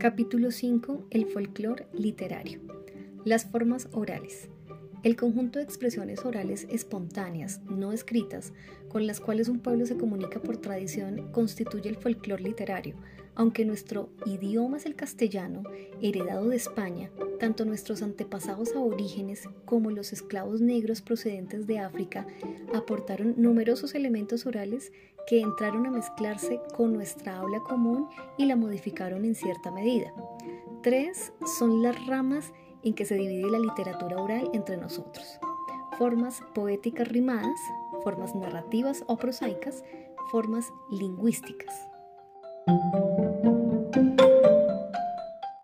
Capítulo 5. El folclore literario. Las formas orales. El conjunto de expresiones orales espontáneas, no escritas, con las cuales un pueblo se comunica por tradición, constituye el folclore literario. Aunque nuestro idioma es el castellano, heredado de España, tanto nuestros antepasados aborígenes como los esclavos negros procedentes de África aportaron numerosos elementos orales que entraron a mezclarse con nuestra habla común y la modificaron en cierta medida. Tres son las ramas en que se divide la literatura oral entre nosotros. Formas poéticas rimadas, formas narrativas o prosaicas, formas lingüísticas.